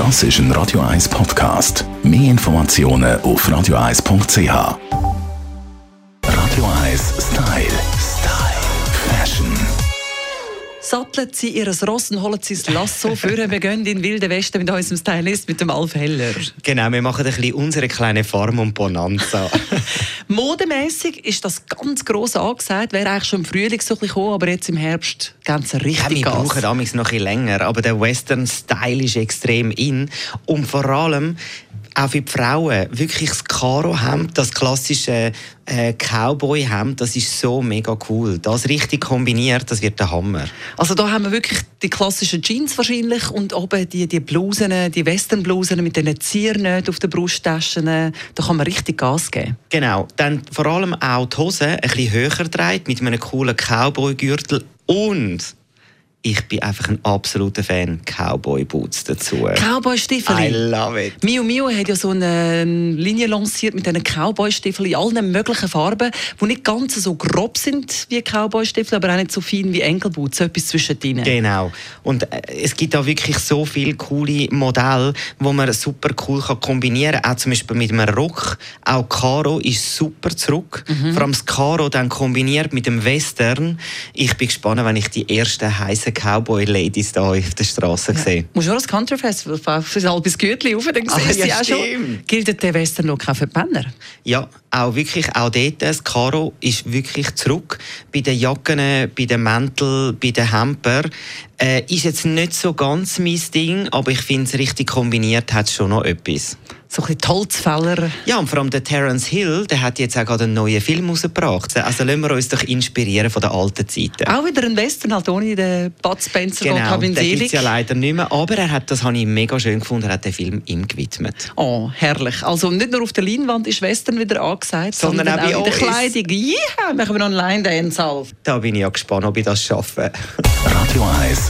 Das ist ein Radio 1 Podcast. Mehr Informationen auf radio1.ch. Radio 1 Style. Style. Fashion. Satteln Sie Ihr Ross und holen Sie das Lasso für. Wir gehen in den Wilden Westen mit unserem Stylist, mit dem Alf Heller. Genau, wir machen ein bisschen unsere kleine Farm und Bonanza. Modemäßig ist das ganz gross angesagt. Wäre eigentlich schon im Frühling so ein bisschen gekommen, aber jetzt im Herbst ganz richtig ja, wir Gas. brauchen damals noch ein bisschen länger, aber der Western Style ist extrem in und vor allem auch für die Frauen wirklich das Karo-Hemd, das klassische äh, Cowboy-Hemd, das ist so mega cool. Das richtig kombiniert, das wird der Hammer. Also da haben wir wirklich die klassischen Jeans wahrscheinlich und oben die, die Blusen, die Western-Blusen mit den Ziernähten auf den Brusttaschen. Da kann man richtig Gas geben. Genau, dann vor allem auch die Hose ein bisschen höher dreht mit einem coolen Cowboy-Gürtel und ich bin einfach ein absoluter Fan Cowboy Boots dazu. Cowboy-Stiefel. I love it. Mio Mio hat ja so eine Linie lanciert mit diesen Cowboy-Stiefeln in allen möglichen Farben, die nicht ganz so grob sind wie Cowboy-Stiefel, aber auch nicht so fein wie Enkelboots, so etwas zwischendrin. Genau. Und äh, es gibt da wirklich so viele coole Modelle, wo man super cool kann kombinieren kann. Auch zum Beispiel mit einem Rock. Auch Caro ist super zurück. Vor allem das Caro dann kombiniert mit dem Western. Ich bin gespannt, wenn ich die ersten heißen Cowboy-Ladies da auf der Straße sehe. Musst du auch das Country Festival fahren, für das halbes Gürtel rauf, dann Ah, siehst du ja, auch schon. Gilt der Western noch für die Männer? Ja, auch wirklich, auch dort, das Karo ist wirklich zurück. Bei den Jacken, bei den Mänteln, bei den Hemper. Äh, ist jetzt nicht so ganz mein Ding, aber ich finde es richtig kombiniert, hat es schon noch etwas. So ein bisschen die Holzfäller. Ja, und vor allem der Terence Hill, der hat jetzt auch gerade einen neuen Film rausgebracht. Also lassen wir uns doch inspirieren von den alten Zeiten. Auch wieder ein Western, halt ohne den Bud Spencer, Gott Genau, hab ihn den gibt ja leider nicht mehr, aber er hat, das habe ich mega schön gefunden, er hat den Film ihm gewidmet. Oh, herrlich. Also nicht nur auf der Leinwand ist Western wieder angesagt, Sondern sondern, auch auch in der. Kleidung. Ja, machen wir noch einen Line-Dance auf. Da bin ich ja gespannt, ob ich das schaffe. Radio 1